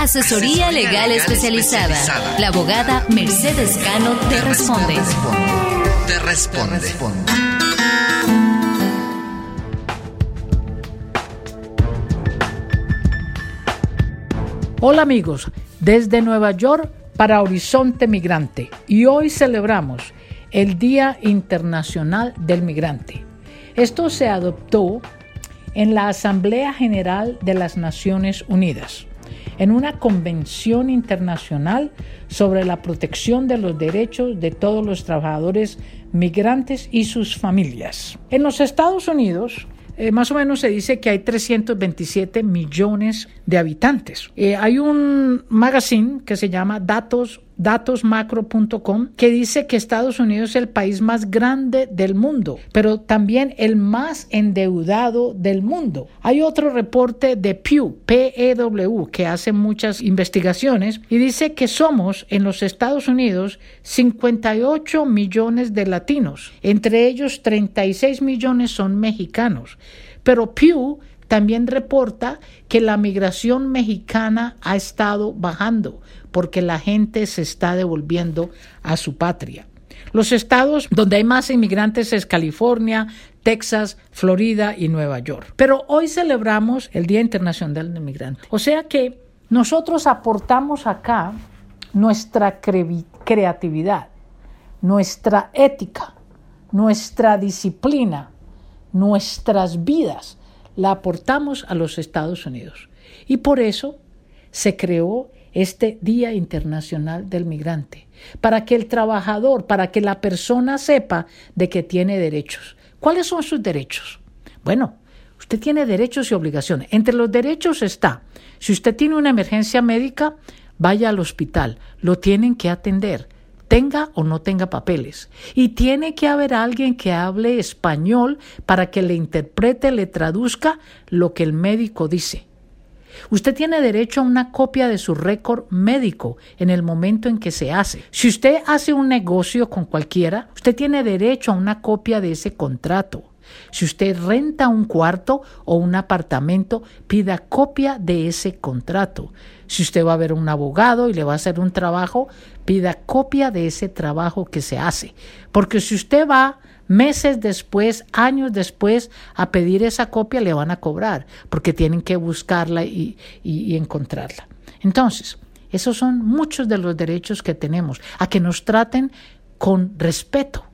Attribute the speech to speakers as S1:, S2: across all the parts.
S1: Asesoría legal especializada. La abogada Mercedes Cano te responde.
S2: Te responde.
S3: Hola amigos, desde Nueva York para Horizonte Migrante y hoy celebramos el Día Internacional del Migrante. Esto se adoptó en la Asamblea General de las Naciones Unidas, en una convención internacional sobre la protección de los derechos de todos los trabajadores migrantes y sus familias. En los Estados Unidos, eh, más o menos se dice que hay 327 millones de habitantes. Eh, hay un magazine que se llama Datos datosmacro.com que dice que Estados Unidos es el país más grande del mundo, pero también el más endeudado del mundo. Hay otro reporte de Pew, PEW, que hace muchas investigaciones y dice que somos en los Estados Unidos 58 millones de latinos, entre ellos 36 millones son mexicanos. Pero Pew también reporta que la migración mexicana ha estado bajando porque la gente se está devolviendo a su patria. Los estados donde hay más inmigrantes es California, Texas, Florida y Nueva York. Pero hoy celebramos el Día Internacional del Migrante. O sea que nosotros aportamos acá nuestra creatividad, nuestra ética, nuestra disciplina, nuestras vidas la aportamos a los Estados Unidos. Y por eso se creó este Día Internacional del Migrante, para que el trabajador, para que la persona sepa de que tiene derechos. ¿Cuáles son sus derechos? Bueno, usted tiene derechos y obligaciones. Entre los derechos está, si usted tiene una emergencia médica, vaya al hospital, lo tienen que atender tenga o no tenga papeles. Y tiene que haber alguien que hable español para que le interprete, le traduzca lo que el médico dice. Usted tiene derecho a una copia de su récord médico en el momento en que se hace. Si usted hace un negocio con cualquiera, usted tiene derecho a una copia de ese contrato. Si usted renta un cuarto o un apartamento, pida copia de ese contrato. Si usted va a ver un abogado y le va a hacer un trabajo, pida copia de ese trabajo que se hace. Porque si usted va meses después, años después, a pedir esa copia, le van a cobrar, porque tienen que buscarla y, y encontrarla. Entonces, esos son muchos de los derechos que tenemos, a que nos traten con respeto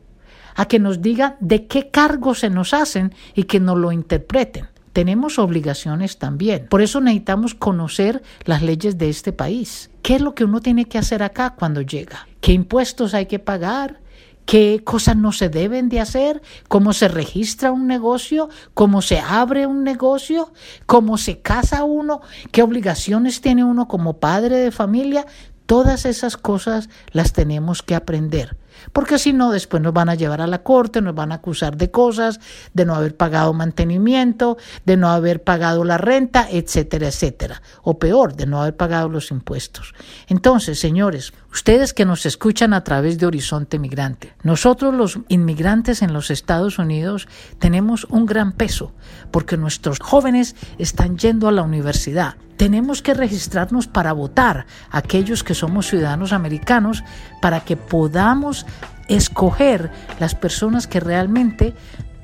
S3: a que nos digan de qué cargos se nos hacen y que nos lo interpreten. Tenemos obligaciones también. Por eso necesitamos conocer las leyes de este país. ¿Qué es lo que uno tiene que hacer acá cuando llega? ¿Qué impuestos hay que pagar? qué cosas no se deben de hacer, cómo se registra un negocio, cómo se abre un negocio, cómo se casa uno, qué obligaciones tiene uno como padre de familia. Todas esas cosas las tenemos que aprender, porque si no, después nos van a llevar a la corte, nos van a acusar de cosas, de no haber pagado mantenimiento, de no haber pagado la renta, etcétera, etcétera. O peor, de no haber pagado los impuestos. Entonces, señores, ustedes que nos escuchan a través de Horizonte Migrante, nosotros los inmigrantes en los Estados Unidos tenemos un gran peso, porque nuestros jóvenes están yendo a la universidad tenemos que registrarnos para votar, aquellos que somos ciudadanos americanos, para que podamos escoger las personas que realmente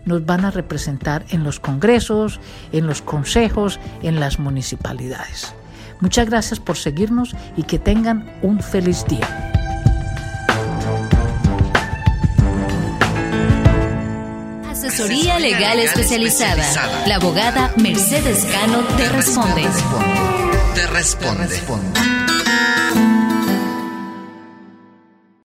S3: nos van a representar en los congresos, en los consejos, en las municipalidades. Muchas gracias por seguirnos y que tengan un feliz día.
S1: Asesoría legal especializada. La abogada Mercedes Cano te responde.
S2: Te responde.